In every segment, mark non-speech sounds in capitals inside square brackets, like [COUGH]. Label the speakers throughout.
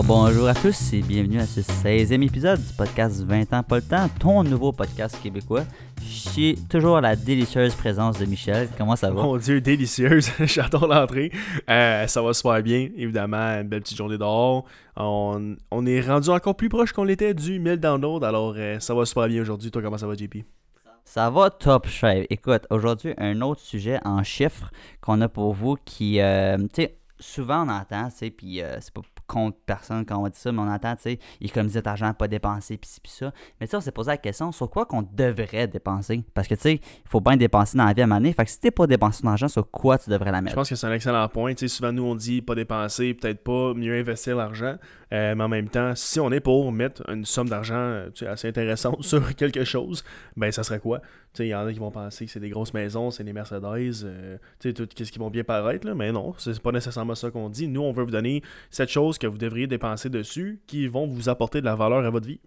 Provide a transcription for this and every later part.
Speaker 1: Alors bonjour à tous et bienvenue à ce 16e épisode du podcast 20 ans pas le temps, ton nouveau podcast québécois. Suis toujours à la délicieuse présence de Michel. Comment ça va?
Speaker 2: Mon Dieu, délicieuse. [LAUGHS] J'adore l'entrée. Euh, ça va super bien, évidemment. Une belle petite journée dehors. On, on est rendu encore plus proche qu'on l'était du 1000 downloads. Alors, euh, ça va super bien aujourd'hui. Toi, comment ça va, JP?
Speaker 1: Ça va top shape. Écoute, aujourd'hui, un autre sujet en chiffres qu'on a pour vous qui, euh, tu sais, souvent on entend, tu sais, puis euh, c'est pas contre personne quand on dit ça, mais on entend, tu sais, économiser cet argent, pas dépenser, pis ci, pis ça. Mais tu sais, on s'est posé la question sur quoi qu'on devrait dépenser? Parce que tu sais, il faut bien dépenser dans la vie à maner. Fait que si t'es pas dépensé ton argent, sur quoi tu devrais la
Speaker 2: Je
Speaker 1: mettre?
Speaker 2: pense que c'est un excellent point. Tu sais, souvent, nous, on dit pas dépenser, peut-être pas, mieux investir l'argent. Euh, mais en même temps, si on est pour mettre une somme d'argent euh, tu sais, assez intéressante [LAUGHS] sur quelque chose, ben ça serait quoi? Il y en a qui vont penser que c'est des grosses maisons, c'est des Mercedes, euh, tu sais, tout ce qui vont bien paraître, là, mais non, c'est pas nécessairement ça qu'on dit. Nous, on veut vous donner cette chose que vous devriez dépenser dessus qui vont vous apporter de la valeur à votre vie.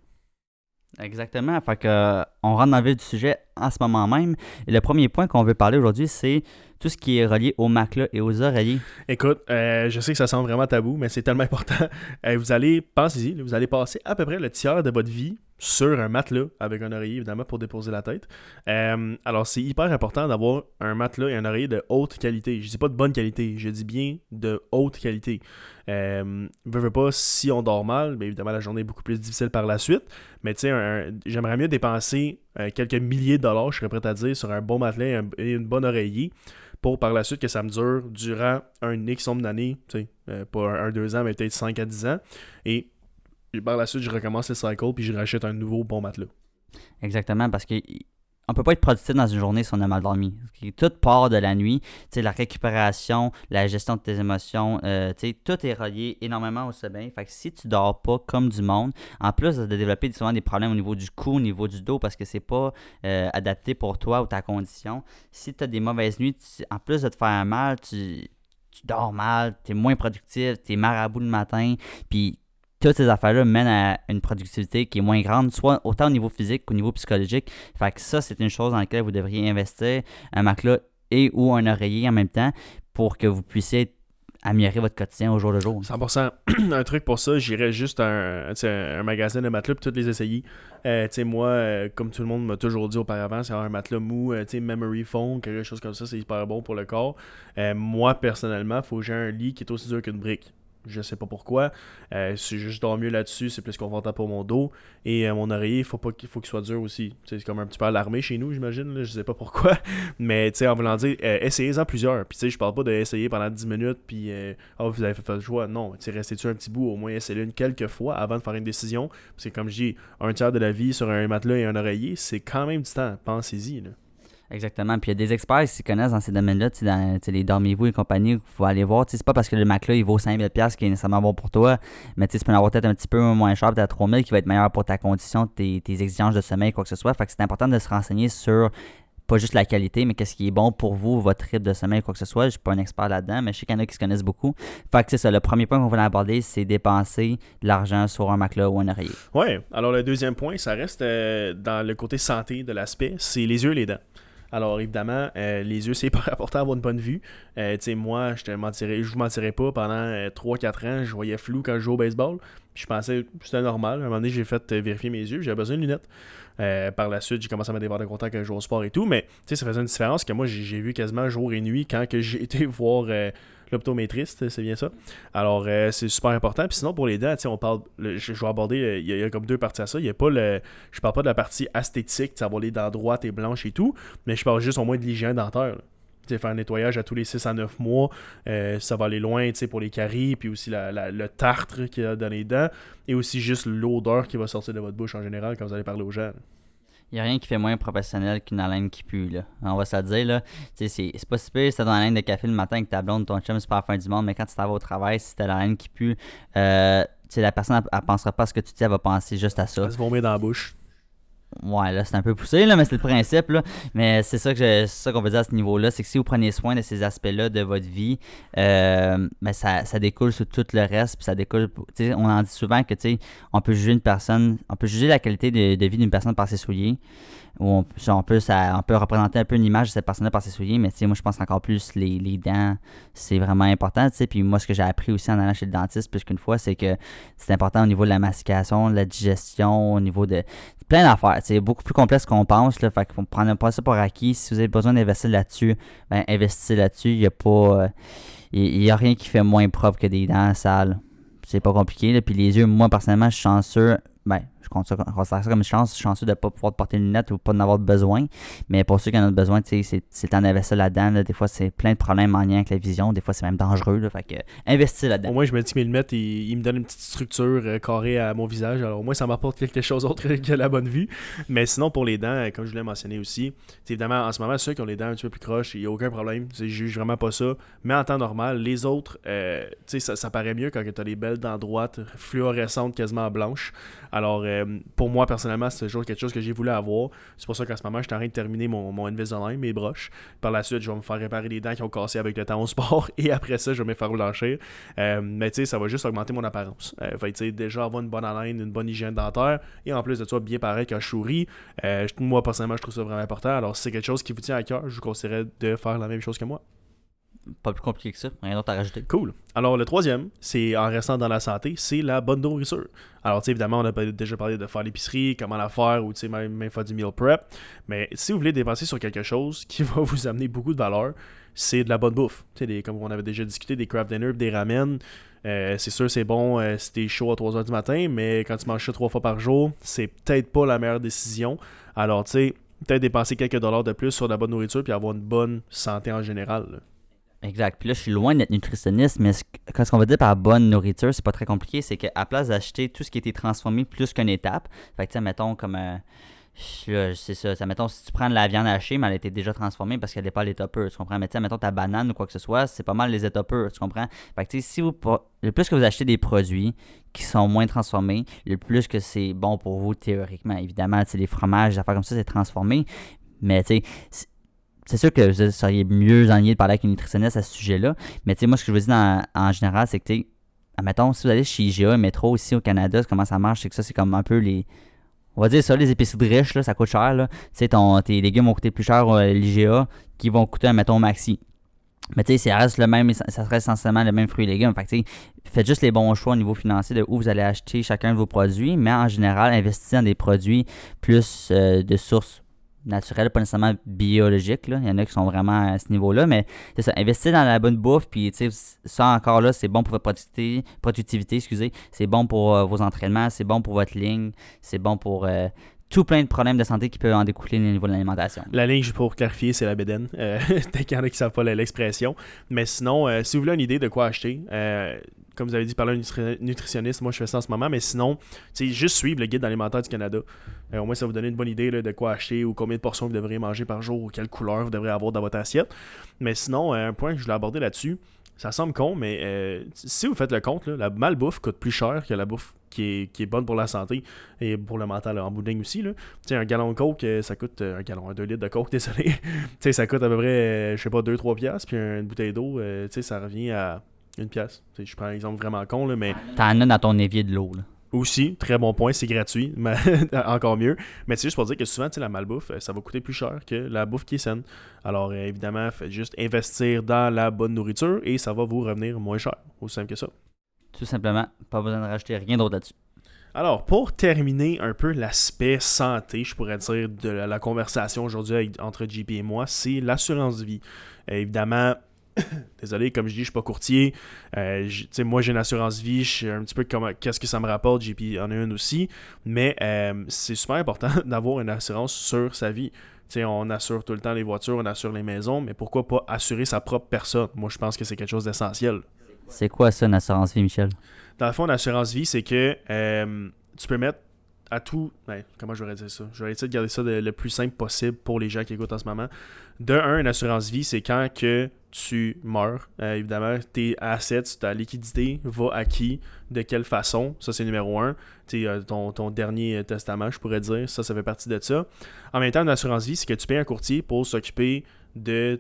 Speaker 1: Exactement. Fait euh, on rentre dans le vif du sujet en ce moment même. Le premier point qu'on veut parler aujourd'hui, c'est tout ce qui est relié aux matelas et aux oreillers.
Speaker 2: Écoute, euh, je sais que ça semble vraiment tabou, mais c'est tellement [LAUGHS] important. Euh, vous allez, pensez-y, vous allez passer à peu près le tiers de votre vie sur un matelas avec un oreiller, évidemment, pour déposer la tête. Euh, alors, c'est hyper important d'avoir un matelas et un oreiller de haute qualité. Je dis pas de bonne qualité, je dis bien de haute qualité. Euh, veux, veux pas, si on dort mal, évidemment, la journée est beaucoup plus difficile par la suite. Mais tu sais, j'aimerais mieux dépenser quelques milliers de dollars, je serais prêt à dire, sur un bon matelas et, et une bonne oreiller pour par la suite que ça me dure durant un X nombre d'années, euh, pas un 2 ans, mais peut-être 5 à 10 ans. Et par la suite, je recommence le cycle puis je rachète un nouveau bon matelas.
Speaker 1: Exactement, parce que on peut pas être productif dans une journée si on a mal dormi. Tout part de la nuit. La récupération, la gestion de tes émotions, euh, tout est relié énormément au sommeil. Fait que si tu dors pas comme du monde, en plus de développer souvent des problèmes au niveau du cou, au niveau du dos, parce que c'est pas euh, adapté pour toi ou ta condition, si tu as des mauvaises nuits, tu- en plus de te faire mal, tu, tu dors mal, tu es moins productif, tu es marabout le matin, puis toutes ces affaires-là mènent à une productivité qui est moins grande, soit autant au niveau physique qu'au niveau psychologique. Fait que ça, c'est une chose dans laquelle vous devriez investir un matelas et ou un oreiller en même temps pour que vous puissiez améliorer votre quotidien au jour le jour.
Speaker 2: 100%. [CLEARS THROAT] un truc pour ça, j'irais juste un, un magasin de matelas puis toutes les essayer. Euh, moi, euh, comme tout le monde m'a toujours dit auparavant, c'est un matelas mou, euh, memory foam, quelque chose comme ça, c'est hyper bon pour le corps. Euh, moi, personnellement, faut que j'ai un lit qui est aussi dur qu'une brique. Je sais pas pourquoi. Euh, si je dors mieux là-dessus, c'est plus confortable pour mon dos. Et mon oreiller, faut pas qu'il faut qu'il soit dur aussi. C'est comme un petit peu alarmé chez nous, j'imagine. Je sais pas pourquoi. [LAUGHS] Mais tu sais, en voulant dire, euh, essayez-en plusieurs. Puis tu sais, je parle pas d'essayer pendant 10 minutes, puis ah, vous avez fait votre choix. Non, tu restez-tu un petit bout, au moins essayez-le une quelques fois avant de faire une décision. Parce que comme je dis, un tiers de la vie sur un matelas et un oreiller, c'est quand même du temps. Pensez-y. Là.
Speaker 1: Exactement. Puis il y a des experts qui s'y connaissent dans ces domaines-là, dans tu sais, les dormez-vous et compagnie, qu'il faut aller voir. C'est pas parce que le matelas il vaut 5000$ qui est nécessairement bon pour toi, mais tu peux en avoir peut-être un petit peu moins cher, peut-être à 3000 qui va être meilleur pour ta condition, tes, tes exigences de sommeil, quoi que ce soit. Fait que c'est important de se renseigner sur pas juste la qualité, mais qu'est-ce qui est bon pour vous, votre rythme de sommeil, quoi que ce soit. Je suis pas un expert là-dedans, mais je sais qu'il y en a qui se connaissent beaucoup. Fait que c'est ça, le premier point qu'on voulait aborder, c'est dépenser de l'argent sur un matelas ou un oreiller.
Speaker 2: Ouais, alors le deuxième point, ça reste euh, dans le côté santé de l'aspect, c'est les yeux et les dents. Alors évidemment, euh, les yeux, c'est [LAUGHS] pas important d'avoir une bonne vue. Euh, tu sais, moi, je te je vous mentirais pas, pendant euh, 3-4 ans, je voyais flou quand je jouais au baseball. Je pensais que c'était normal. À un moment donné, j'ai fait euh, vérifier mes yeux, j'avais besoin de lunettes. Euh, par la suite, j'ai commencé à mettre des de contact quand je jouais au sport et tout. Mais tu sais, ça faisait une différence que moi, j'ai vu quasiment jour et nuit quand j'ai été [LAUGHS] voir euh, l'optométriste, c'est bien ça. Alors, euh, c'est super important. Puis sinon, pour les dents, on parle. le- je, vais aborder. euh, Il y, a- comme deux parties à ça. Il y a pas le. Je parle pas de la partie esthétique, tu sais, avoir les dents droites et blanches et tout. Mais je parle juste au moins de l'hygiène dentaire. là. Faire un nettoyage à tous les 6 à 9 mois, euh, ça va aller loin pour les caries, puis aussi la- le tartre qu'il y a dans les dents, et aussi juste l'odeur qui va sortir de votre bouche en général quand vous allez parler aux gens.
Speaker 1: N'y a rien qui fait moins professionnel qu'une haleine qui pue, là. On va se le dire, là. C'est c'est pas si pire si t'as ton haleine de café le matin avec ta blonde, ton chum, c'est pas la fin du monde, mais quand tu t'en vas au travail, si t'as l'haleine qui pue, euh, la personne, elle, elle pensera pas à ce que tu dis, elle va penser juste à ça.
Speaker 2: Ça se vomir dans la bouche.
Speaker 1: Ouais, là, c'est un peu poussé, là, mais c'est le principe, là. Mais c'est ça que ça qu'on veut dire à ce niveau-là, c'est que si vous prenez soin de ces aspects-là de votre vie, euh, ben ça, ça découle sur tout le reste, puis ça découle, on en dit souvent que, on peut juger une personne, on peut juger la qualité de, vie d'une personne par ses souliers, ou on, peut- ça, on peut représenter un peu une image de cette personne-là par ses souliers, mais moi, je pense encore plus les, les dents, c'est vraiment important, tu sais, puis moi, ce que j'ai appris aussi en allant chez le dentiste plus qu'une fois, c'est que c'est important au niveau de la mastication, de la digestion, au niveau de plein d'affaires. C'est beaucoup plus complexe qu'on pense. Là, fait qu'on prend pas ça pour acquis. Si vous avez besoin d'investir là-dessus, ben investissez là-dessus. Il n'y a pas. euh, a rien qui fait moins propre que des dents sales. C'est pas compliqué. Puis les yeux, moi personnellement, je suis chanceux. Ben, considère ça comme une chance. Chanceux de ne pas pouvoir porter une lunette ou pas d'en avoir besoin. Mais pour ceux qui en ont besoin, c'est temps d'investir là-dedans. là. Des fois, c'est plein de problèmes en lien avec la vision. Des fois, c'est même dangereux. Là. Fait que investir là-dedans.
Speaker 2: Au moins, je me dis que mes lunettes, ils, me donnent une petite structure euh, carrée à mon visage. Alors, au moins, ça m'apporte quelque chose d'autre [LAUGHS] que la bonne vue. Mais sinon, pour les dents, comme je l'ai mentionné aussi, évidemment, en ce moment, ceux qui ont les dents un petit peu plus croches, il n'y a aucun problème. Je juge vraiment pas ça. Mais en temps normal, les autres, euh, ça, ça paraît mieux quand tu as les belles dents droites, fluorescentes, quasiment blanches. Alors, euh, pour moi, personnellement, c'est toujours quelque chose que j'ai voulu avoir. C'est pour ça qu'en ce moment, je suis en train de terminer mon, mon Invisalign, mes broches. Par la suite, je vais me faire réparer les dents qui ont cassé avec le temps au sport. [LAUGHS] Et après ça, je vais me faire blanchir. Euh, mais tu sais, ça va juste augmenter mon apparence. Euh, fait tu sais, déjà avoir une bonne haleine, une bonne hygiène dentaire. Et en plus de ça, bien pareil quand je souris. Euh, moi, personnellement, je trouve ça vraiment important. Alors, si c'est quelque chose qui vous tient à cœur, je vous conseillerais de faire la même chose que moi.
Speaker 1: Pas plus compliqué que ça. Rien d'autre à rajouter.
Speaker 2: Cool. Alors, le troisième, c'est en restant dans la santé, c'est la bonne nourriture. Alors, tu sais, évidemment, on a déjà parlé de faire l'épicerie, comment la faire, ou tu sais, même, même faire du meal prep. Mais si vous voulez dépenser sur quelque chose qui [LAUGHS] va vous amener beaucoup de valeur, c'est de la bonne bouffe. Tu sais, comme on avait déjà discuté, des craft dinner, des ramen. Euh, c'est sûr, c'est bon euh, si t'es chaud à 3h du matin, mais quand tu manges ça trois fois par jour, c'est peut-être pas la meilleure décision. Alors, tu sais, peut-être dépenser quelques dollars de plus sur de la bonne nourriture puis avoir une bonne santé en général.
Speaker 1: Exact. Puis là, je suis loin d'être nutritionniste, mais ce, ce qu'on veut dire par bonne nourriture, c'est pas très compliqué. C'est qu'à place d'acheter tout ce qui a transformé plus qu'une étape, fait que mettons comme. euh, là, c'est ça. ça. Mettons, si tu prends de la viande hachée, mais elle été déjà transformée parce qu'elle n'est pas à l'état pur, tu comprends? Mais tu mettons ta banane ou quoi que ce soit, c'est pas mal les états purs, tu comprends? Fait que tu sais, si vous. Le plus que vous achetez des produits qui sont moins transformés, le plus que c'est bon pour vous théoriquement. Évidemment, tu les fromages, des affaires comme ça, c'est transformé. Mais tu sais, c'est- sûr que vous seriez mieux enligné de parler avec une nutritionniste à ce sujet-là. Mais tu sais, moi, ce que je dire dans- en général, c'est que, tu admettons, si vous allez chez IGA, Métro, ici au Canada, comment ça marche, c'est que ça, c'est comme un peu les. On va dire ça, les épiceries riches, là, ça coûte cher. Là. Tu sais, tes légumes vont coûter plus cher à l'IGA qui vont coûter, mettons, Maxi. Mais tu sais, ça reste le même, ça reste essentiellement le même fruit et légumes. Fait que, faites juste les bons choix au niveau financier de où vous allez acheter chacun de vos produits, mais en général, investissez dans des produits plus euh, de sources naturelles, pas nécessairement biologiques. Là. Il y en a qui sont vraiment à ce niveau-là, mais c'est ça, investissez dans la bonne bouffe, puis ça encore là, c'est bon pour votre productivité, productivité excusez, c'est bon pour euh, vos entraînements, c'est bon pour votre ligne, c'est bon pour euh, tout plein de problèmes de santé qui peuvent en découler au niveau de l'alimentation.
Speaker 2: La ligne, juste pour clarifier, c'est la bédaine. Euh, [LAUGHS] qu'il y en a qui ne savent pas l'expression. Mais sinon, si vous voulez une idée de quoi acheter, comme vous avez dit, parler à un nutri- nutritionniste, moi je fais ça en ce moment. Mais sinon, juste suivre le guide alimentaire du Canada. Euh, au moins, ça vous donner une bonne idée de quoi acheter ou combien de portions vous devriez manger par jour ou quelle couleur vous devrez avoir dans votre assiette. Mais sinon, euh, un point que je voulais aborder là-dessus, ça semble con, mais euh, si vous faites le compte, là, la malbouffe coûte plus cher que la bouffe qui est, qui est bonne pour la santé et pour le mental en bout aussi. Là. Un gallon de coke, euh, ça coûte un gallon, un 2 litres de coke, [LAUGHS] désolé. ça coûte à peu près, je sais pas, 2-3 piastres, puis une bouteille d'eau, ça revient à une pièce. Je prends un exemple vraiment con, là, mais
Speaker 1: T'en as dans ton évier de l'eau. là.
Speaker 2: Aussi, très bon point, c'est gratuit, [LAUGHS] mais encore mieux. Mais c'est juste pour dire que souvent, la malbouffe, euh, ça va coûter plus cher que la bouffe qui est saine. Alors, euh, évidemment, faites juste investir dans la bonne nourriture et ça va vous revenir moins cher. Aussi simple que ça.
Speaker 1: Tout simplement, pas besoin de rajouter rien d'autre là-dessus.
Speaker 2: Alors, pour terminer un peu l'aspect santé, je pourrais dire, de la, conversation aujourd'hui entre JP et moi, c'est l'assurance vie. Euh, évidemment, [COUGHS] désolé, comme je dis, je suis pas courtier. Euh, moi, j'ai une assurance vie, je sais un petit peu comment, qu'est-ce que ça me rapporte, JP en a une aussi. Mais euh, c'est super important [LAUGHS] d'avoir une assurance sur sa vie. On assure tout le temps les voitures, on assure les maisons, mais pourquoi pas assurer sa propre personne? Moi, je pense que c'est quelque chose d'essentiel.
Speaker 1: C'est quoi ça, une assurance vie, Michel?
Speaker 2: Dans le fond, l'assurance vie, c'est que euh, tu peux mettre à tout. Ben, comment je vais dire ça? Je vais essayer de garder ça le plus simple possible pour les gens qui écoutent en ce moment. De un, une assurance vie, c'est quand que tu meurs. Euh, évidemment, tes assets, ta liquidité va à qui, de quelle façon? Ça, c'est numéro un. Euh, ton, ton dernier testament, je pourrais dire. Ça, ça fait partie de ça. En même temps, une assurance vie, c'est que tu payes un courtier pour s'occuper de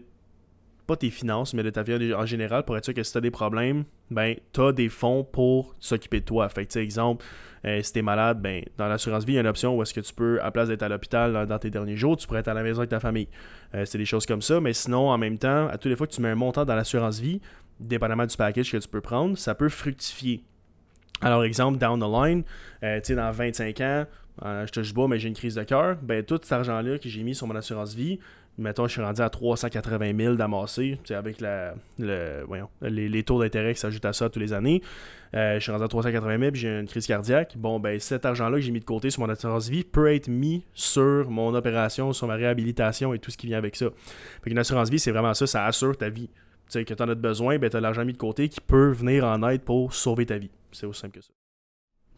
Speaker 2: pas tes finances, mais de ta vie en général, pour être sûr que si tu as des problèmes, ben, tu as des fonds pour s'occuper de toi. Fait que, exemple, euh, si tu es malade, ben, dans l'assurance vie, il y a une option où est-ce que tu peux, à place d'être à l'hôpital dans, tes derniers jours, tu pourrais être à la maison avec ta famille. Euh, c'est des choses comme ça, mais sinon, en même temps, à toutes les fois que tu mets un montant dans l'assurance vie, dépendamment du package que tu peux prendre, ça peut fructifier. Alors, exemple, down the line, euh, tu sais, dans 25 ans, je te bois, mais j'ai une crise de cœur, ben, tout cet argent-là que j'ai mis sur mon assurance vie, mettons, je suis rendu à 380 000 d'amassé, avec la, le, voyons, les, taux d'intérêt qui s'ajoutent à ça tous les années. Euh, je suis rendu à 380 000 puis j'ai une crise cardiaque. Bon, ben cet argent-là que j'ai mis de côté sur mon assurance vie peut être mis sur mon opération, sur ma réhabilitation et tout ce qui vient avec ça. Fait une assurance vie, c'est vraiment ça, ça assure ta vie. Tu sais, que tu en as besoin, ben tu as l'argent mis de côté qui peut venir en aide pour sauver ta vie. C'est aussi simple que ça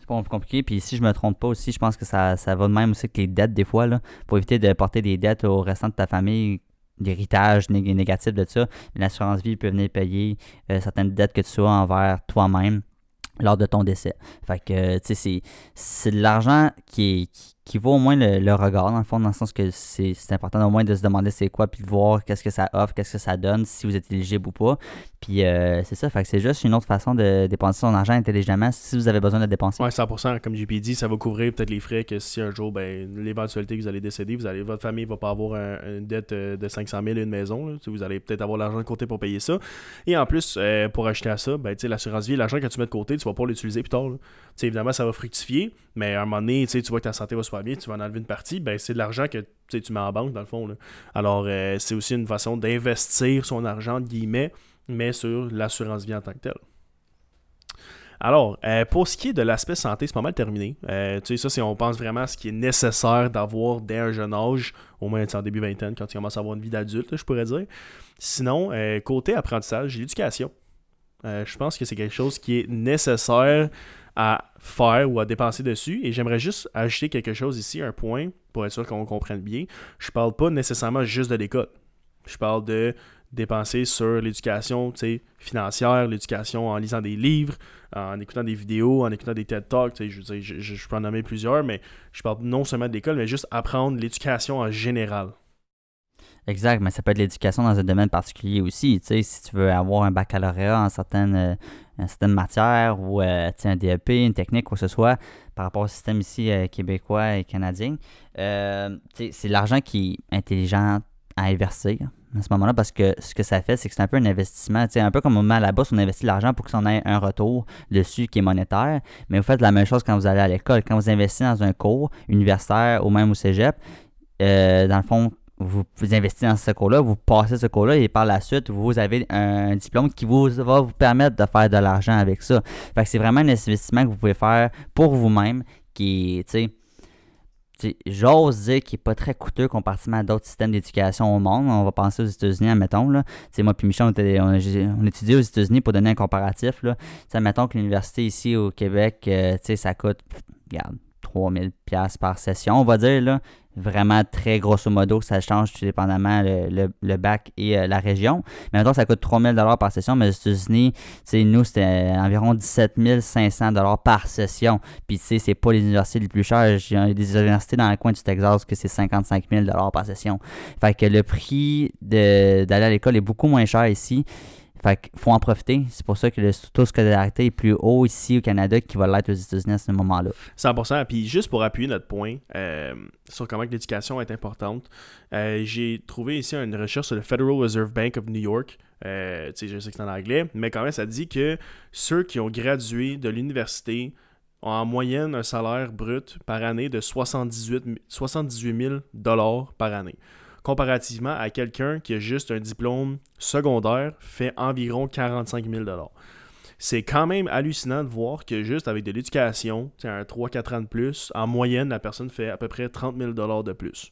Speaker 1: pas compliqué. Puis si je me trompe pas aussi, je pense que ça, ça va de même aussi que les dettes des fois, là, pour éviter de porter des dettes au restant de ta famille, l'héritage négatif de ça. L'assurance vie peut venir payer euh, certaines dettes que tu as envers toi-même lors de ton décès. Fait que, tu sais, c'est de l'argent qui est, qui vaut au moins le, regard, dans le fond, dans le sens que c'est important au moins de se demander c'est quoi, puis de voir qu'est-ce que ça offre, qu'est-ce que ça donne, si vous êtes éligible ou pas. Puis euh, c'est ça, c'est juste une autre façon de dépenser son argent intelligemment si vous avez besoin de dépenser.
Speaker 2: Oui, 100%. Comme JP dit, ça va couvrir peut-être les frais que si un jour, ben, l'éventualité que vous allez décéder, vous allez, votre famille va pas avoir une dette euh, de 500 000 et une maison. vous allez peut-être avoir l'argent de côté pour payer ça. Et en plus, euh, pour acheter à ça, ben, l'assurance vie, l'argent que tu mets de côté, tu vas pas l'utiliser plus tard. Évidemment, ça va fructifier, mais à un moment donné, tu vois que ta santé va tu vas en enlever une partie, ben, c'est de l'argent que tu mets en banque, dans le fond. Alors, euh, c'est aussi une façon d'investir son argent, guillemets, mais sur l'assurance vie en tant que telle. Alors, euh, pour ce qui est de l'aspect santé, c'est pas mal terminé. Euh, tu sais, ça, c'est on pense vraiment à ce qui est nécessaire d'avoir dès un jeune âge, au moins en début vingtaine, quand tu commences à avoir une vie d'adulte, je pourrais dire. Sinon, côté apprentissage, l'éducation. Je pense que c'est quelque chose qui est nécessaire à faire ou à dépenser dessus. Et j'aimerais juste ajouter quelque chose ici, un point, pour être sûr qu'on comprenne bien. Je parle pas nécessairement juste de l'école. Je parle de dépenser sur l'éducation financière, l'éducation en lisant des livres, en écoutant des vidéos, en écoutant des TED Talks. Je, je, je peux en nommer plusieurs, mais je parle non seulement de l'école, mais juste apprendre l'éducation en général.
Speaker 1: Exact, mais ça peut être l'éducation dans un domaine particulier aussi. Tu sais, si tu veux avoir un baccalauréat en certaines, euh, certaines matières ou euh, un DEP, une technique, quoi que ce soit, par rapport au système ici euh, québécois et canadien, c'est l'argent qui est intelligent à investir à ce moment-là parce que ce que ça fait, c'est que c'est un peu un investissement. un peu comme on met à la bourse, on investit l'argent pour que ça ait un retour dessus qui est monétaire. Mais vous faites la même chose quand vous allez à l'école. Quand vous investissez dans un cours universitaire ou même au cégep, dans le fond, vous, investissez dans ce cours-là, vous passez ce cours-là et par la suite, vous avez un diplôme qui vous va vous permettre de faire de l'argent avec ça. Fait que c'est vraiment un investissement que vous pouvez faire pour vous-même qui tu sais, j'ose dire qu'il n'est pas très coûteux comparativement à d'autres systèmes d'éducation au monde. On va penser aux États-Unis, admettons. Là. moi et Michel, on, étudiait aux États-Unis pour donner un comparatif. Là. que l'université ici au Québec, euh, ça coûte, regarde, 3000$ par session, on va dire. Là vraiment très grosso modo, ça change tout dépendamment le, le, bac et euh, la région. Mais maintenant, ça coûte 3000 par session, mais aux États-Unis, nous, c'était environ 17 500 par session. Puis, tu sais, c'est pas les universités les plus chères. A des universités dans le coin du Texas que c'est 55 000 par session. Fait que le prix d'aller à l'école est beaucoup moins cher ici. Fait qu'il faut en profiter. C'est pour ça que le taux de scolarité est plus haut ici au Canada qu'il va l'être aux États-Unis à ce moment-là.
Speaker 2: 100%. Puis juste pour appuyer notre point euh, sur comment l'éducation est importante, euh, j'ai trouvé ici une recherche sur le Federal Reserve Bank of New York. Euh, je sais que c'est en anglais, mais quand même, ça dit que ceux qui ont gradué de l'université ont en moyenne un salaire brut par année de 78, 78 000 par année comparativement à quelqu'un qui a juste un diplôme secondaire, fait environ 45 000 c'est quand même hallucinant de voir que juste avec de l'éducation, un 3-4 ans de plus, en moyenne, la personne fait à peu près 30 000 de plus.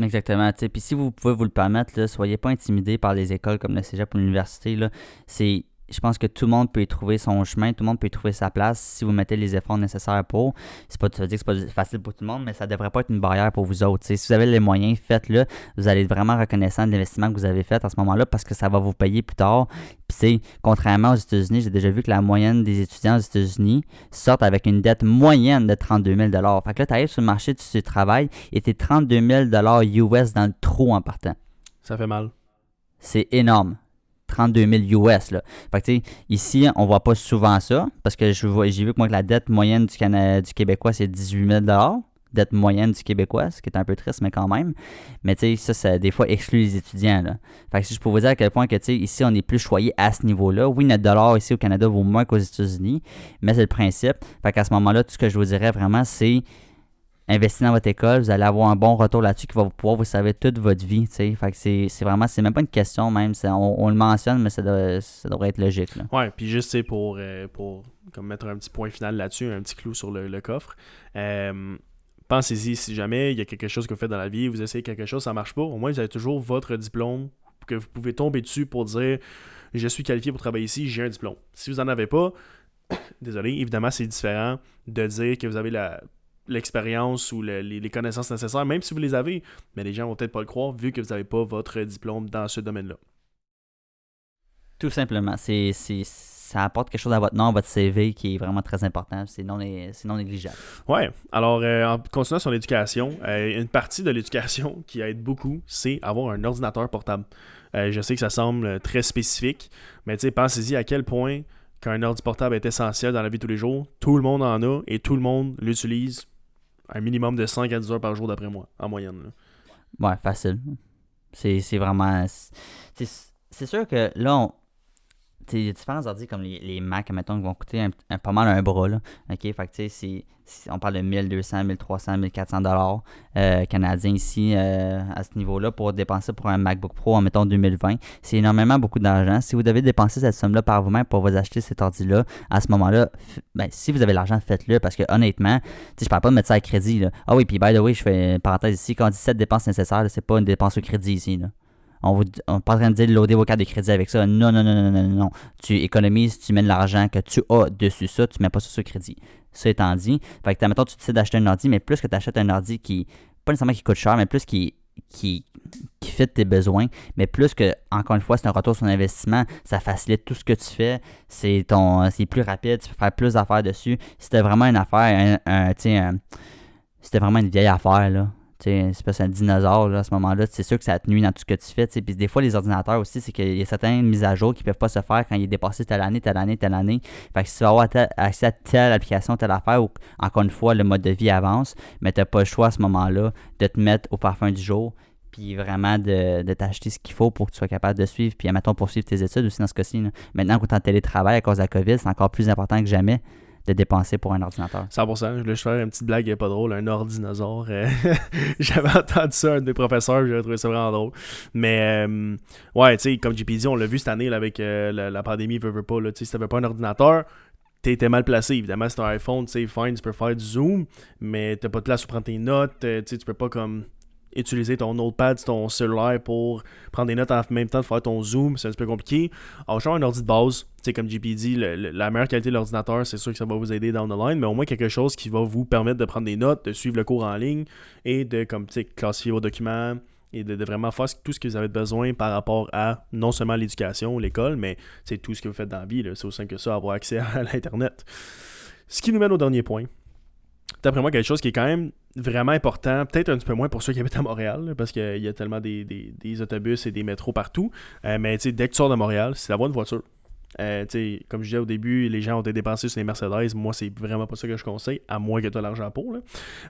Speaker 1: Exactement. Puis si vous pouvez vous le permettre, ne soyez pas intimidés par les écoles comme le cégep ou l'université. C'est je pense que tout le monde peut y trouver son chemin, tout le monde peut y trouver sa place si vous mettez les efforts nécessaires pour. C'est pas, ça veut dire que c'est pas facile pour tout le monde, mais ça devrait pas être une barrière pour vous autres. si vous avez les moyens, faites-le. Vous allez être vraiment reconnaissant de l'investissement que vous avez fait à ce moment-là parce que ça va vous payer plus tard. Puis c'est contrairement aux États-Unis, j'ai déjà vu que la moyenne des étudiants aux États-Unis sortent avec une dette moyenne de 32 000 Fait que là, tu arrives sur le marché du travail et tu es 32 000 US dans le trou en partant.
Speaker 2: Ça fait mal.
Speaker 1: C'est énorme. 32 000 US. Là. Fait que, ici, on voit pas souvent ça, parce que j'ai vu que moi, que la dette moyenne du, du Québécois, c'est 18 000 dette moyenne du Québécois, ce qui est un peu triste, mais quand même. Mais tu sais, ça, ça, des fois, exclut les étudiants. Là. Que si je peux vous dire à quel point que, ici, on est plus choyé à ce niveau-là. Oui, notre dollar ici au Canada vaut moins qu'aux États-Unis, mais c'est le principe. Fait qu'à ce moment-là, tout ce que je vous dirais vraiment, c'est investissez dans votre école, vous allez avoir un bon retour là-dessus qui va pouvoir vous servir toute votre vie. Fait que c'est, vraiment, c'est même pas une question même. On, le mentionne, mais ça, devrait être logique. Là.
Speaker 2: Ouais, puis juste pour, euh, pour comme mettre un petit point final là-dessus, un petit clou sur le, coffre. Euh, pensez-y, si jamais il y a quelque chose que vous faites dans la vie, vous essayez quelque chose, ça marche pas, au moins vous avez toujours votre diplôme que vous pouvez tomber dessus pour dire je suis qualifié pour travailler ici, j'ai un diplôme. Si vous n'en avez pas, [COUGHS] désolé, évidemment c'est différent de dire que vous avez la l'expérience ou les, connaissances nécessaires, même si vous les avez, mais les gens vont peut-être pas le croire vu que vous n'avez pas votre diplôme dans ce domaine-là.
Speaker 1: Tout simplement. C'est, ça apporte quelque chose à votre nom, à votre CV qui est vraiment très important. C'est non, non négligeable.
Speaker 2: Ouais. Alors, euh, en continuant sur l'éducation, euh, une partie de l'éducation [LAUGHS] qui aide beaucoup, c'est avoir un ordinateur portable. Euh, je sais que ça semble très spécifique, mais pensez-y à quel point qu'un ordi portable est essentiel dans la vie de tous les jours. Tout le monde en a et tout le monde l'utilise un minimum de 5 à 10 heures par jour d'après moi, en moyenne.
Speaker 1: Ouais, facile. C'est vraiment. C'est sûr que là, on, il y a différents ordi comme les, les Mac, mettons, qui vont coûter un, pas mal un bras. Là. OK? Fait que, tu sais, on parle de 1200, 1300, 1400 dollars euh, canadiens ici euh, à ce niveau-là pour dépenser pour un MacBook Pro en mettons 2020. C'est énormément beaucoup d'argent. Si vous devez dépenser cette somme-là par vous-même pour vous acheter cet ordi-là, à ce moment-là, ben, si vous avez l'argent, faites-le parce que honnêtement, je parle pas de mettre ça à crédit. Là. Ah oui, puis by the way, je fais une parenthèse ici. Quand on dit cette dépenses nécessaires, c'est pas une dépense au crédit ici. Là. On n'est pas en train de dire loader vos cartes de crédit avec ça. Non, non, non, non, non, non. Tu économises, tu mets de l'argent que tu as dessus ça, tu mets pas ça sur crédit. Ça étant dit, fait que tu décides d'acheter un ordi, mais plus que tu achètes un ordi qui, pas nécessairement qui coûte cher, mais plus qui, qui, qui fait tes besoins, mais plus que, encore une fois, c'est un retour sur investissement, ça facilite tout ce que tu fais, c'est ton c'est plus rapide, tu peux faire plus d'affaires dessus. C'était vraiment une affaire, un, un, c'était vraiment une vieille affaire, là c'est pas un dinosaure à ce moment-là. C'est sûr que ça a tenu dans tout ce que tu fais. Puis des fois, les ordinateurs aussi, c'est qu'il y a certaines mises à jour qui peuvent pas se faire quand il est dépassé telle année, telle année, telle année. Fait que si tu vas avoir accès à telle application, telle affaire, ou encore une fois, le mode de vie avance, mais tu n'as pas le choix à ce moment-là de te mettre au parfum du jour puis vraiment de, de t'acheter ce qu'il faut pour que tu sois capable de suivre, puis mettons poursuivre tes études aussi dans ce cas-ci. Maintenant qu'on est en télétravail à cause de la COVID, c'est encore plus important que jamais de dépenser pour un ordinateur.
Speaker 2: 100%. Je voulais faire une petite blague pas drôle, un ordinateur. Euh, [LAUGHS] j'avais entendu ça, un des professeurs, j'avais trouvé ça vraiment drôle. Mais, euh, ouais, tu sais, comme JP dit, on l'a vu cette année avec euh, la, pandémie, veut, veut pas, sais, si t'avais pas un ordinateur, t'étais mal placé. Évidemment, c'est un iPhone, tu sais, fine, tu peux faire du zoom, mais t'as pas de place pour prendre tes notes, tu sais, tu peux pas comme utiliser ton notepad, ton cellulaire pour prendre des notes en même temps de faire ton zoom, c'est un peu compliqué. Alors, je un ordi de base, tu sais, comme JP dit, la meilleure qualité de l'ordinateur, c'est sûr que ça va vous aider down the line, mais au moins quelque chose qui va vous permettre de prendre des notes, de suivre le cours en ligne et de, comme, classifier vos documents et de, vraiment faire tout ce que vous avez besoin par rapport à non seulement l'éducation, l'école, mais c'est tout ce que vous faites dans la vie. C'est aussi simple que ça, avoir accès [LAUGHS] à l'Internet. Ce qui nous mène au dernier point d'après moi, quelque chose qui est quand même vraiment important, peut-être un petit peu moins pour ceux qui habitent à Montréal, parce qu'il y a tellement des, autobus et des métros partout. Euh, mais dès que tu sors de Montréal, c'est d'avoir une voiture. Euh, comme je disais au début, les gens ont été dépensés sur les Mercedes. Moi, c'est vraiment pas ça que je conseille, à moins que tu aies l'argent pour. Là.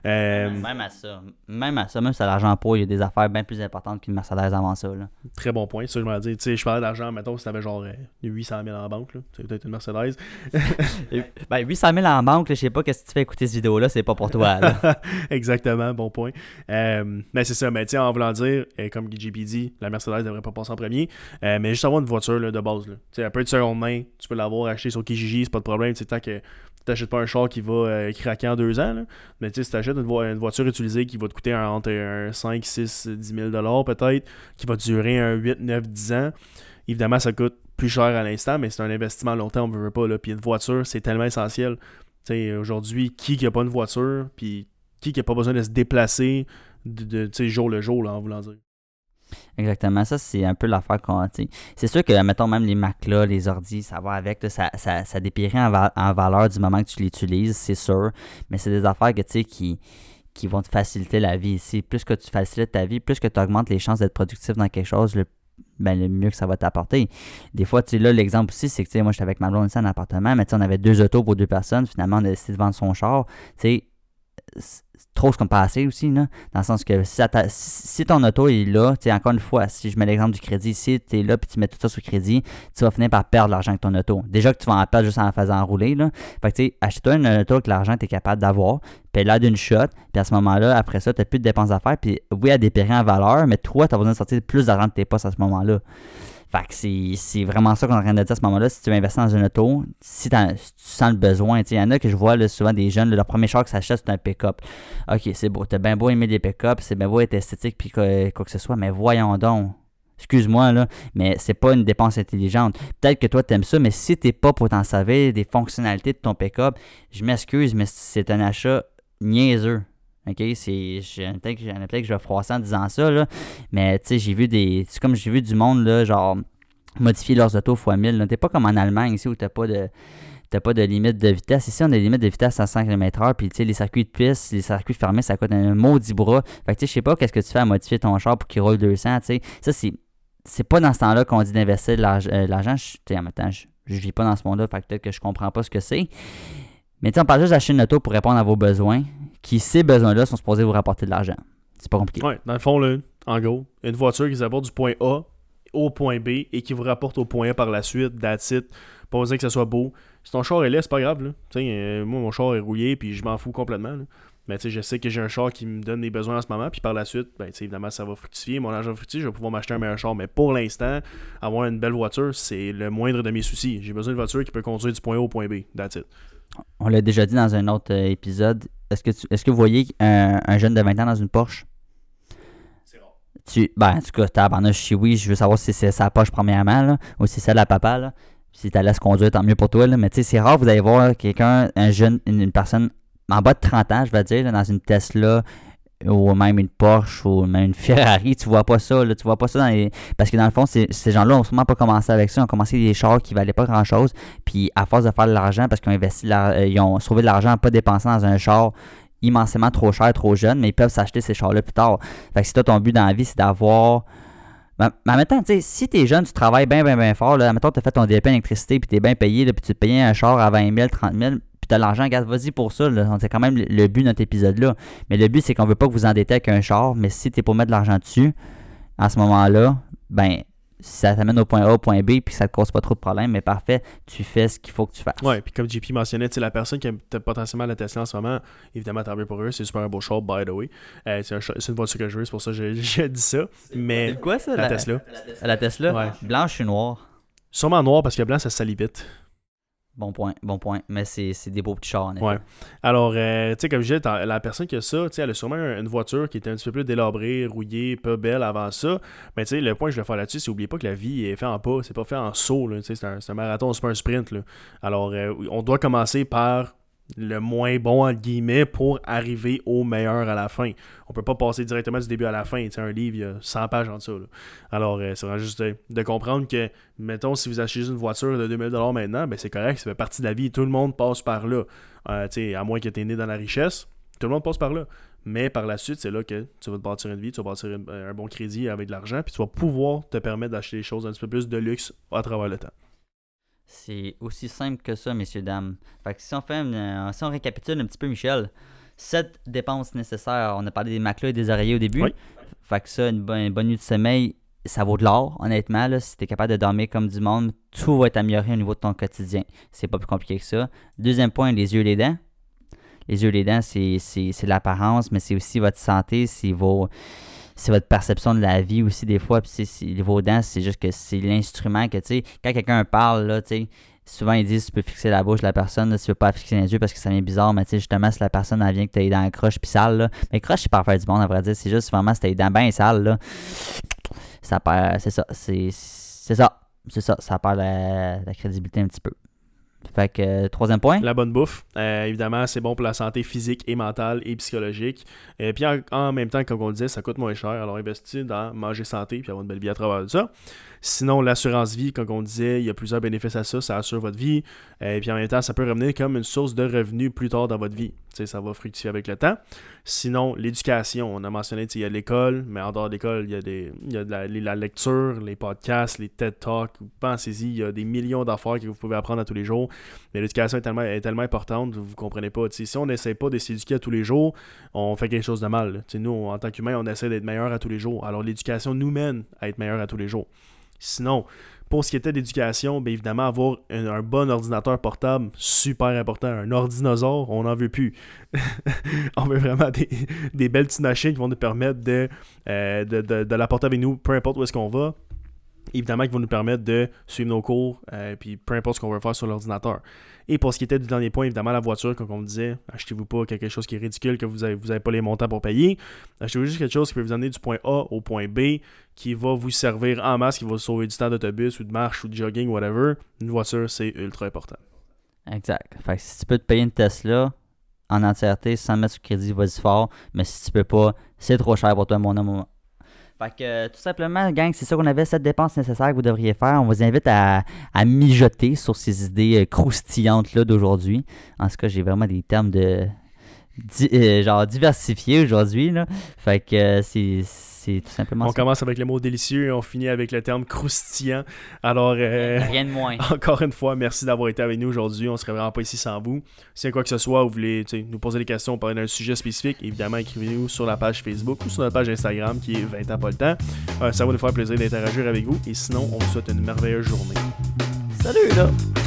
Speaker 1: Euh, même à ça. Même à ça, même si tu as l'argent pour, il y a des affaires bien plus importantes qu'une Mercedes avant ça. Là.
Speaker 2: Très bon point. Ça, je me dis, je parlais d'argent, mettons, si tu avais genre 800 euh, 000 en banque, c'est peut-être une Mercedes. [LAUGHS]
Speaker 1: ben, 800 000 en banque, je sais pas qu'est-ce que tu fais écouter cette vidéo-là, c'est pas pour toi. [LAUGHS]
Speaker 2: Exactement, bon point. mais c'est ça, mais en voulant dire, comme JP dit, la Mercedes devrait pas passer en premier, mais juste avoir une voiture là, de base. Là. Elle peut être main, tu peux l'avoir acheté sur Kijiji, c'est pas de problème. Tant que tu n'achètes pas un char qui va euh, craquer en deux ans. Mais si tu achètes une, voiture utilisée qui va te coûter entre un 5, 6, 10 000 peut-être, qui va durer un 8, 9, 10 ans, Évidemment, ça coûte plus cher à l'instant, mais c'est un investissement à long terme, on veut pas. Puis une voiture, c'est tellement essentiel. Aujourd'hui, qui n'a pas une voiture, puis qui n'a pas besoin de se déplacer de jour le jour, là, en voulant dire.
Speaker 1: Exactement, ça c'est un peu l'affaire qu'on. C'est sûr que, mettons, même les Mac là, les ordis, ça va avec, ça, ça, ça en, en, valeur du moment que tu l'utilises, c'est sûr. Mais c'est des affaires que, qui, qui vont te faciliter la vie. Plus que tu facilites ta vie, plus que tu augmentes les chances d'être productif dans quelque chose, le, ben, le mieux que ça va t'apporter. Des fois, tu là, l'exemple aussi, c'est que moi, j'étais avec ma blonde ici en appartement, mais on avait deux autos pour deux personnes. Finalement, on a décidé de vendre son char. Tu sais, trop qu'on passé aussi, là, dans le sens que si, si ton auto est là, encore une fois, si je mets l'exemple du crédit, si tu es là puis tu mets tout ça sur crédit, tu vas finir par perdre l'argent avec ton auto. Déjà que tu vas en perdre juste en faisant rouler, là. Fait que tu sais, achète-toi une auto que l'argent tu es capable d'avoir, paye-la d'une shot, puis à ce moment-là, après ça, tu n'as plus de dépenses à faire, puis oui, elle dépérir en valeur, mais toi, tu as besoin de sortir plus d'argent de tes postes à ce moment-là. Fait que c'est vraiment ça qu'on est en train de dire à ce moment-là. Si tu veux investir dans une auto, si, tu sens le besoin, il y en a que je vois souvent des jeunes, leur premier char que s'achètent, c'est un pick-up. Ok, c'est beau, t'as bien beau aimer des pick-up, c'est bien beau être esthétique, puis quoi, que ce soit, mais voyons donc. Excuse-moi, là, mais c'est pas une dépense intelligente. Peut-être que toi, t'aimes ça, mais si t'es pas pour t'en savoir des fonctionnalités de ton pick-up, je m'excuse, mais c'est un achat niaiseux. OK, c'est. Peut-être que je vais froisser en disant ça, là. Mais tu sais, j'ai vu des. C'est comme j'ai vu du monde, là, genre, modifier leurs autos x 1000. T'es pas comme en Allemagne ici où t'as pas de. T'as pas de limite de vitesse. Ici, on a des limites de vitesse à 100 km/h. Puis, tu sais, les circuits de piste, les circuits fermés, ça coûte un maudit bras. Fait que, tu sais, je sais pas qu'est-ce que tu fais à modifier ton char pour qu'il roule 200. Tu sais, ça, c'est. C'est pas dans ce temps-là qu'on dit d'investir euh, l'argent. en même temps, je, je vis pas dans ce monde-là. Fait que peut-être que je comprends pas ce que c'est. Mais tu on parle juste d'acheter une auto pour répondre à vos besoins qui, ces besoins-là, sont supposés vous rapporter de l'argent. C'est pas compliqué.
Speaker 2: Ouais, dans le fond, là, en gros, une voiture qui vous apporte du point A au point B et qui vous rapporte au point A par la suite, that's. Pas besoin que ça soit beau. Si ton char est laid, c'est pas grave. Là. Euh, moi, mon char est rouillé, puis je m'en fous complètement. Mais je sais que j'ai un char qui me donne des besoins en ce moment, puis par la suite, ben, évidemment, ça va fructifier. Mon argent fructifie, je vais pouvoir m'acheter un meilleur char. Mais pour l'instant, avoir une belle voiture, c'est le moindre de mes soucis. J'ai besoin d'une voiture qui peut conduire du point A au point B. That's.
Speaker 1: On l'a déjà dit dans un autre euh, épisode. Est-ce que, est-ce que vous voyez un, jeune de 20 ans dans une Porsche? C'est rare. Tu, ben, en tout cas, tabarnouche, si oui, je veux savoir si c'est sa Porsche premièrement, là, ou si c'est celle à papa. Là. Si tu laisses conduire, tant mieux pour toi. Là. Mais tu sais, c'est rare, vous allez voir quelqu'un, un jeune, une, personne en bas de 30 ans, je vais dire, dans une Tesla, ou même une Porsche ou même une Ferrari, tu vois pas ça, là, tu vois pas ça dans les... Parce que dans le fond, ces gens-là ont sûrement pas commencé avec ça, ils ont commencé des chars qui valaient pas grand-chose, puis à force de faire de l'argent, parce qu'ils ont investi, euh, ils ont sauvé de l'argent pas dépensant dans un char immensément trop cher, trop jeune, mais ils peuvent s'acheter ces chars-là plus tard. Fait que si toi, ton but dans la vie, c'est d'avoir... Mais, en même tu sais, si t'es jeune, tu travailles bien, bien, bien fort, là, tu as fait ton DP électricité, puis t'es bien payé, puis tu te payais un char à 20 000, 30 000, puis t'as l'argent, regarde, vas-y pour ça. C'est quand même le but de notre épisode-là. Mais le but, c'est qu'on veut pas que vous endettez avec un char, mais si t'es pour mettre de l'argent dessus, à ce moment-là, ben, si ça t'amène au point A, au point B, puis ça te cause pas trop de problèmes, mais parfait, tu fais ce qu'il faut que tu fasses.
Speaker 2: Ouais, puis comme JP mentionnait, la personne qui a potentiellement la Tesla en ce moment, évidemment, tant mieux pour eux, c'est super un beau char, by the way. Euh, c'est, une voiture que je veux, c'est pour ça que j'ai [LAUGHS] dit ça. Mais
Speaker 1: c'est quoi ça
Speaker 2: La, Tesla?
Speaker 1: La Tesla? Blanche et noire?
Speaker 2: Sûrement noir parce que blanc, ça se salit vite.
Speaker 1: Bon point, bon point. Mais c'est des beaux petits chars, en effet.
Speaker 2: Ouais. Alors, euh, tu sais, comme je disais, la personne qui a ça, tu sais, elle a sûrement une voiture qui était un petit peu plus délabrée, rouillée, pas belle avant ça. Mais tu sais, le point que je vais faire là-dessus, c'est n'oubliez pas que la vie est faite en pas, c'est pas fait en saut, c'est un, un, marathon, c'est pas un sprint, là. Alors, euh, on doit commencer par le moins bon entre guillemets pour arriver au meilleur à la fin. On peut pas passer directement du début à la fin. un livre, il y a 100 pages en dessous. Alors, euh, c'est juste de, comprendre que, mettons, si vous achetez une voiture de 2000$ maintenant, ben c'est correct, ça fait partie de la vie. Tout le monde passe par là. Euh, à moins que tu aies né dans la richesse, tout le monde passe par là. Mais par la suite, c'est là que tu vas te bâtir une vie, tu vas bâtir un bon crédit avec de l'argent, puis tu vas pouvoir te permettre d'acheter des choses un petit peu plus de luxe à travers le temps.
Speaker 1: C'est aussi simple que ça, messieurs, dames. Fait que si on, fait si on récapitule un petit peu, Michel, sept dépenses nécessaires. On a parlé des matelas et des oreillers au début. Fait que ça, une, bonne, nuit de sommeil, ça vaut de l'or, honnêtement. Là, si tu es capable de dormir comme du monde, tout va être amélioré au niveau de ton quotidien. C'est pas plus compliqué que ça. Deuxième point, les yeux et les dents. Les yeux et les dents, c'est l'apparence, mais c'est aussi votre santé, c'est vos c'est votre perception de la vie aussi des fois. Puis vos dents, c'est juste que c'est l'instrument que, tu sais, quand quelqu'un parle, là, tu sais, souvent ils disent tu peux fixer la bouche de la personne, là, tu veux pas fixer les yeux parce que ça vient bizarre, mais tu sais, justement, si la personne vient que tu as dans dents croche puis sale, là, mais croche, c'est pas faire du monde, à vrai dire, c'est juste vraiment si t'as les dents bien sales, là, ça perd, c'est ça, c'est ça. c'est ça, ça perd la, la crédibilité un petit peu. Fait que, euh, troisième point.
Speaker 2: La bonne bouffe. Euh, évidemment, c'est bon pour la santé physique et mentale et psychologique. Et puis en, même temps, comme on le disait, ça coûte moins cher. Alors investis dans manger santé puis avoir une belle vie à travers ça. Sinon, l'assurance vie, comme on disait, il y a plusieurs bénéfices à ça. Ça assure votre vie. Et puis en même temps, ça peut revenir comme une source de revenus plus tard dans votre vie. ça va fructifier avec le temps. Sinon, l'éducation. On a mentionné qu'il y a l'école, mais en dehors de l'école, il y a, des, il y a la, lecture, les podcasts, les TED Talks. Pensez-y, il y a des millions d'affaires que vous pouvez apprendre à tous les jours. Mais l'éducation est tellement, est tellement importante, vous ne comprenez pas. si on n'essaie pas de s'éduquer à tous les jours, on fait quelque chose de mal. nous, en tant qu'humains, on essaie d'être meilleur à tous les jours. Alors l'éducation nous mène à être meilleur à tous les jours. Sinon, pour ce qui était d'éducation, bien évidemment, avoir un, bon ordinateur portable, super important. Un ordinosaure, on n'en veut plus. [LAUGHS] on veut vraiment des, belles petites machines qui vont nous permettre de, euh, de, de, l'apporter avec nous, peu importe où est-ce qu'on va. Évidemment, qui vont nous permettre de suivre nos cours, euh, puis peu importe ce qu'on veut faire sur l'ordinateur. Et pour ce qui était du dernier point, évidemment, la voiture, comme on me disait, achetez-vous pas quelque chose qui est ridicule, que vous n'avez vous pas les montants pour payer. Achetez-vous juste quelque chose qui peut vous amener du point A au point B, qui va vous servir en masse, qui va vous sauver du temps d'autobus ou de marche ou de jogging, whatever. Une voiture, c'est ultra important.
Speaker 1: Exact. Fait que si tu peux te payer une Tesla en entièreté sans mettre sur crédit, vas-y fort. Mais si tu peux pas, c'est trop cher pour toi, mon homme. Fait que tout simplement, gang, c'est ça qu'on avait, cette dépense nécessaire que vous devriez faire. On vous invite à, mijoter sur ces idées euh, croustillantes-là d'aujourd'hui. En ce cas, j'ai vraiment des termes de. Euh, genre diversifiés aujourd'hui. Fait que euh, c'est tout simplement
Speaker 2: On commence avec le mot délicieux et on finit avec le terme croustillant. Alors, euh,
Speaker 1: rien de moins. [LAUGHS]
Speaker 2: Encore une fois, merci d'avoir été avec nous aujourd'hui. On serait vraiment pas ici sans vous. Si y a quoi que ce soit, vous voulez nous poser des questions, parler d'un sujet spécifique, évidemment, écrivez-nous sur la page Facebook ou sur notre page Instagram qui est 20 ans pas le temps. Euh, ça va nous faire plaisir d'interagir avec vous. Et sinon, on vous souhaite une merveilleuse journée.
Speaker 1: Salut là!